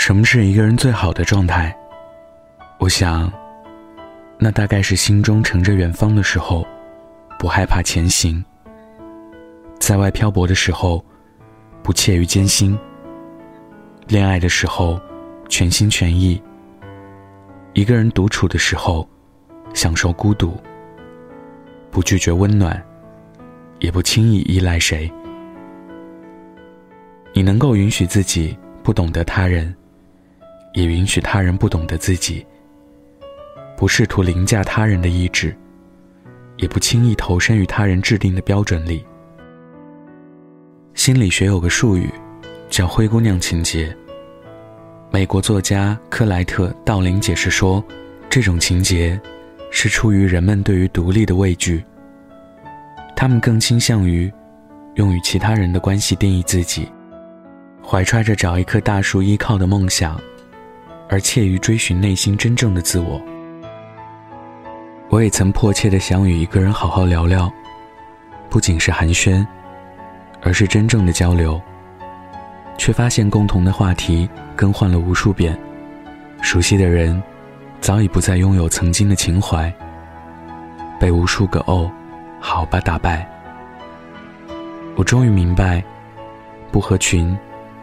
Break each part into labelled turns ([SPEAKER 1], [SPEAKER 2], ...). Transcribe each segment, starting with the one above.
[SPEAKER 1] 什么是一个人最好的状态？我想，那大概是心中乘着远方的时候，不害怕前行；在外漂泊的时候，不怯于艰辛；恋爱的时候，全心全意；一个人独处的时候，享受孤独，不拒绝温暖，也不轻易依赖谁。你能够允许自己不懂得他人。也允许他人不懂得自己，不试图凌驾他人的意志，也不轻易投身于他人制定的标准里。心理学有个术语，叫“灰姑娘情节”。美国作家克莱特·道林解释说，这种情节是出于人们对于独立的畏惧，他们更倾向于用与其他人的关系定义自己，怀揣着找一棵大树依靠的梦想。而怯于追寻内心真正的自我。我也曾迫切的想与一个人好好聊聊，不仅是寒暄，而是真正的交流。却发现共同的话题更换了无数遍，熟悉的人早已不再拥有曾经的情怀，被无数个“哦，好吧”打败。我终于明白，不合群，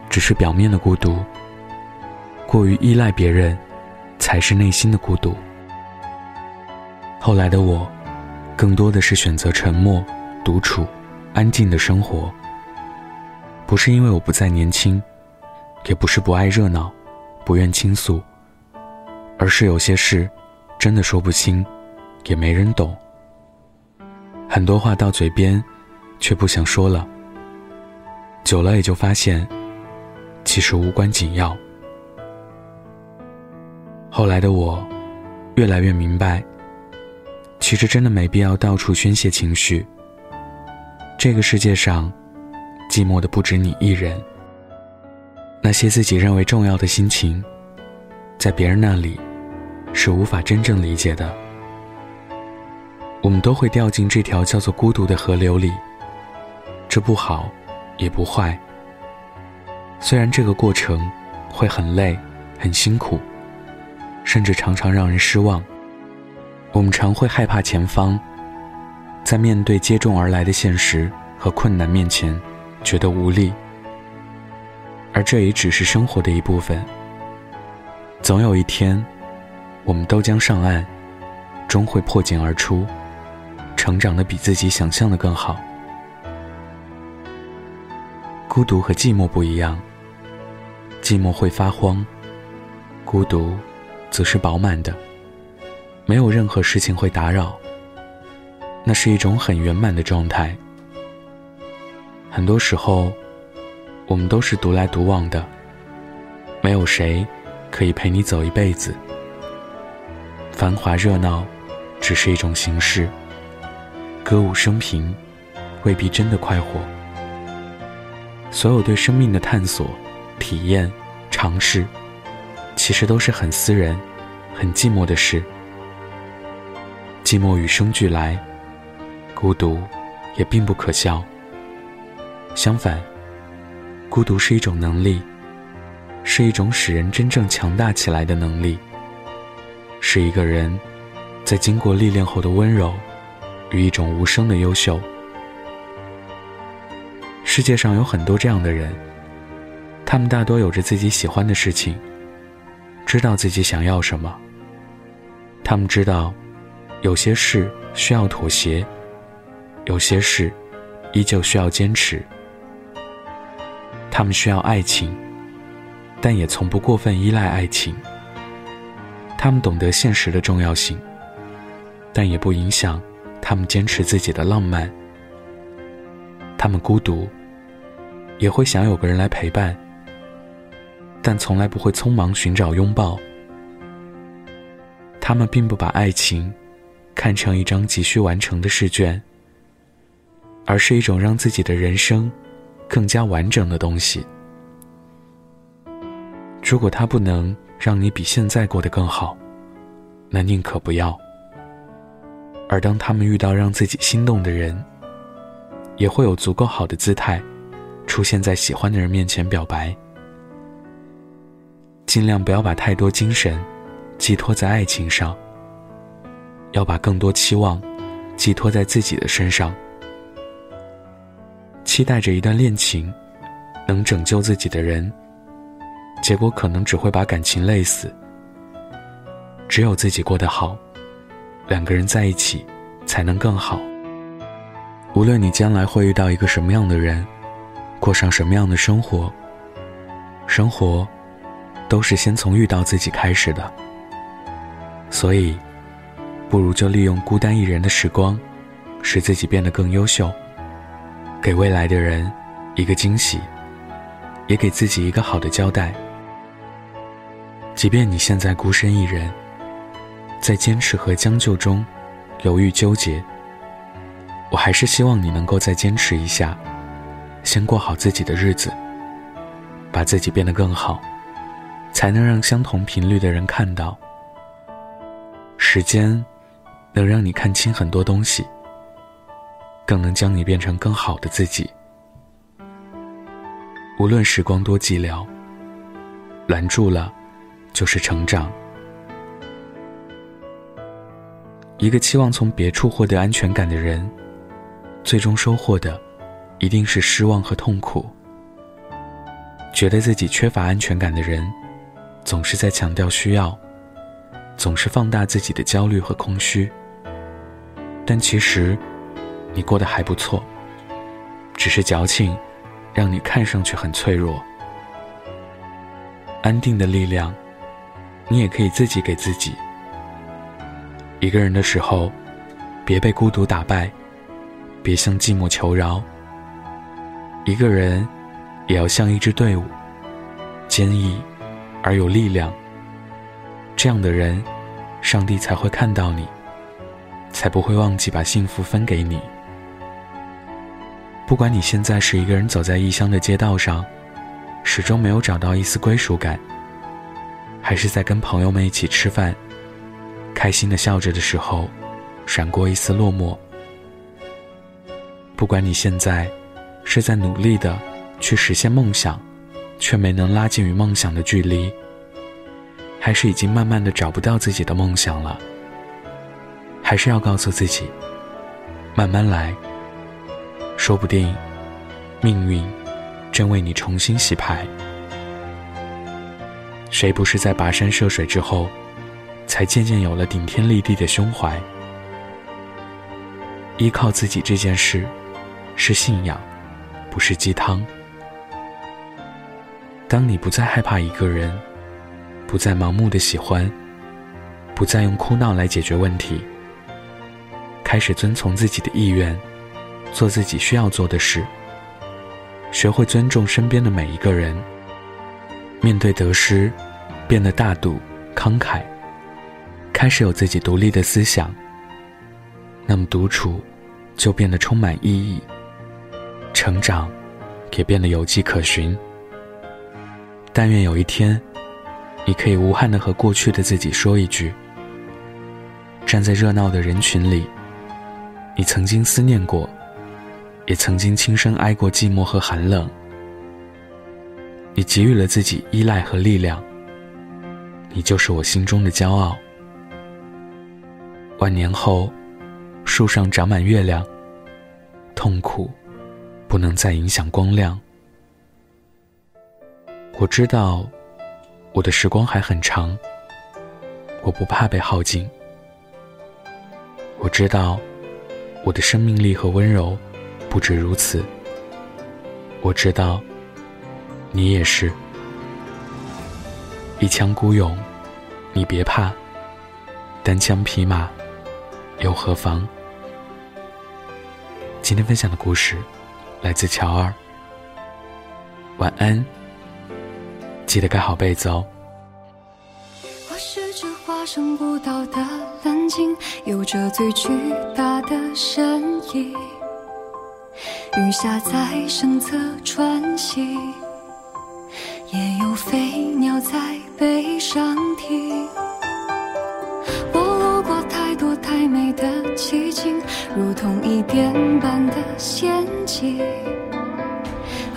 [SPEAKER 1] 只是表面的孤独。过于依赖别人，才是内心的孤独。后来的我，更多的是选择沉默、独处、安静的生活。不是因为我不再年轻，也不是不爱热闹、不愿倾诉，而是有些事真的说不清，也没人懂。很多话到嘴边，却不想说了。久了也就发现，其实无关紧要。后来的我，越来越明白，其实真的没必要到处宣泄情绪。这个世界上，寂寞的不止你一人。那些自己认为重要的心情，在别人那里，是无法真正理解的。我们都会掉进这条叫做孤独的河流里，这不好，也不坏。虽然这个过程会很累，很辛苦。甚至常常让人失望。我们常会害怕前方，在面对接踵而来的现实和困难面前，觉得无力。而这也只是生活的一部分。总有一天，我们都将上岸，终会破茧而出，成长的比自己想象的更好。孤独和寂寞不一样，寂寞会发慌，孤独。则是饱满的，没有任何事情会打扰。那是一种很圆满的状态。很多时候，我们都是独来独往的，没有谁可以陪你走一辈子。繁华热闹，只是一种形式。歌舞升平，未必真的快活。所有对生命的探索、体验、尝试。其实都是很私人、很寂寞的事。寂寞与生俱来，孤独也并不可笑。相反，孤独是一种能力，是一种使人真正强大起来的能力，是一个人在经过历练后的温柔与一种无声的优秀。世界上有很多这样的人，他们大多有着自己喜欢的事情。知道自己想要什么。他们知道，有些事需要妥协，有些事依旧需要坚持。他们需要爱情，但也从不过分依赖爱情。他们懂得现实的重要性，但也不影响他们坚持自己的浪漫。他们孤独，也会想有个人来陪伴。但从来不会匆忙寻找拥抱。他们并不把爱情看成一张急需完成的试卷，而是一种让自己的人生更加完整的东西。如果它不能让你比现在过得更好，那宁可不要。而当他们遇到让自己心动的人，也会有足够好的姿态，出现在喜欢的人面前表白。尽量不要把太多精神寄托在爱情上，要把更多期望寄托在自己的身上，期待着一段恋情能拯救自己的人，结果可能只会把感情累死。只有自己过得好，两个人在一起才能更好。无论你将来会遇到一个什么样的人，过上什么样的生活，生活都是先从遇到自己开始的。所以，不如就利用孤单一人的时光，使自己变得更优秀，给未来的人一个惊喜，也给自己一个好的交代。即便你现在孤身一人。在坚持和将就中，犹豫纠结。我还是希望你能够再坚持一下，先过好自己的日子，把自己变得更好，才能让相同频率的人看到。时间能让你看清很多东西，更能将你变成更好的自己。无论时光多寂寥，拦住了，就是成长。一个期望从别处获得安全感的人，最终收获的一定是失望和痛苦。觉得自己缺乏安全感的人，总是在强调需要，总是放大自己的焦虑和空虚。但其实，你过得还不错，只是矫情，让你看上去很脆弱。安定的力量，你也可以自己给自己。一个人的时候，别被孤独打败，别向寂寞求饶。一个人，也要像一支队伍，坚毅而有力量。这样的人，上帝才会看到你，才不会忘记把幸福分给你。不管你现在是一个人走在异乡的街道上，始终没有找到一丝归属感，还是在跟朋友们一起吃饭。开心的笑着的时候，闪过一丝落寞。不管你现在是在努力的去实现梦想，却没能拉近与梦想的距离，还是已经慢慢的找不到自己的梦想了，还是要告诉自己，慢慢来。说不定，命运正为你重新洗牌。谁不是在跋山涉水之后？才渐渐有了顶天立地的胸怀。依靠自己这件事，是信仰，不是鸡汤。当你不再害怕一个人，不再盲目的喜欢，不再用哭闹来解决问题，开始遵从自己的意愿，做自己需要做的事，学会尊重身边的每一个人，面对得失，变得大度慷慨。开始有自己独立的思想，那么独处就变得充满意义，成长也变得有迹可循。但愿有一天，你可以无憾的和过去的自己说一句：站在热闹的人群里，你曾经思念过，也曾经轻声挨过寂寞和寒冷。你给予了自己依赖和力量，你就是我心中的骄傲。万年后，树上长满月亮。痛苦，不能再影响光亮。我知道，我的时光还很长。我不怕被耗尽。我知道，我的生命力和温柔不止如此。我知道，你也是。一腔孤勇，你别怕。单枪匹马。又何妨？今天分享的故事来自乔二。晚安，记得盖好被子哦。
[SPEAKER 2] 我是只化身孤岛的蓝鲸，有着最巨大的身影。雨下在身侧穿行，也有飞鸟在背上停。我路过太多太美的奇景，如同一点般的仙境，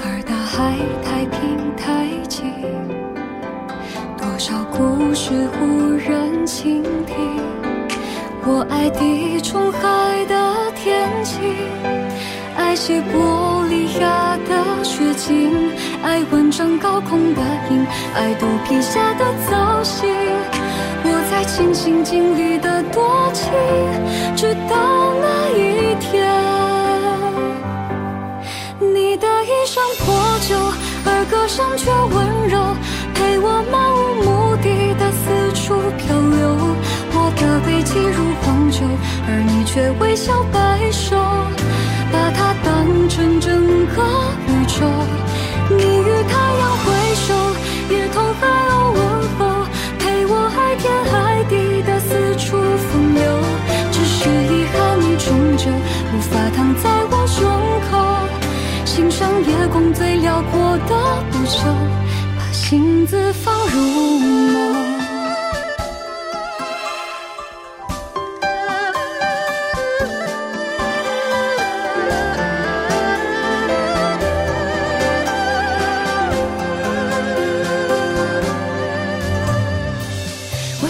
[SPEAKER 2] 而大海太西伯利亚的雪景，爱万丈高空的鹰，爱肚皮下的藻荇。我在尽心尽力的多情，直到那一天，你的衣裳破旧，而歌声却温柔，陪我漫无目的的四处漂流。我的背脊如荒丘，而你却微笑发躺在我胸口，欣赏夜空最辽阔的不朽，把星子放入眸。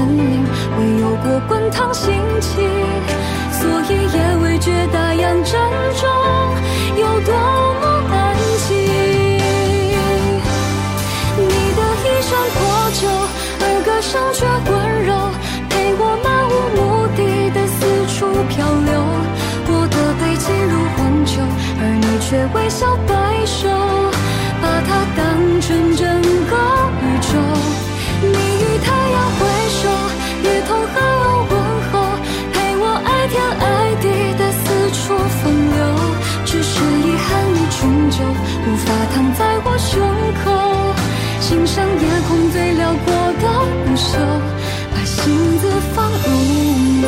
[SPEAKER 2] 太多生灵，未有过滚烫心情，所以也未觉大洋正中有多么安静。你的衣衫破旧，而歌声却温柔。陪我漫无目的的四处漂流，我的背脊如荒丘，而你却微笑无法躺在我胸口，欣赏夜空最辽阔的不朽。镜子放入眸，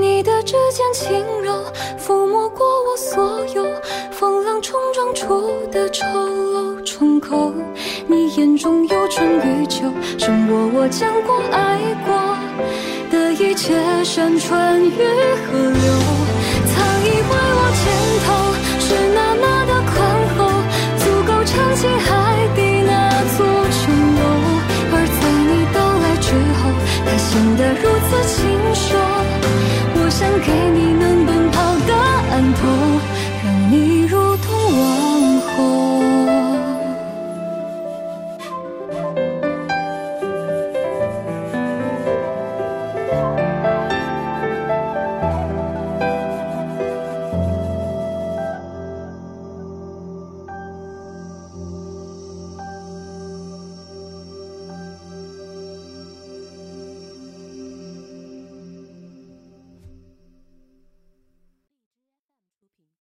[SPEAKER 2] 你的指尖轻柔，抚摸过我所有风浪冲撞出的丑陋疮口。你眼中有春与秋，胜过我见过爱过的一切山川与河流。曾以为我肩头给你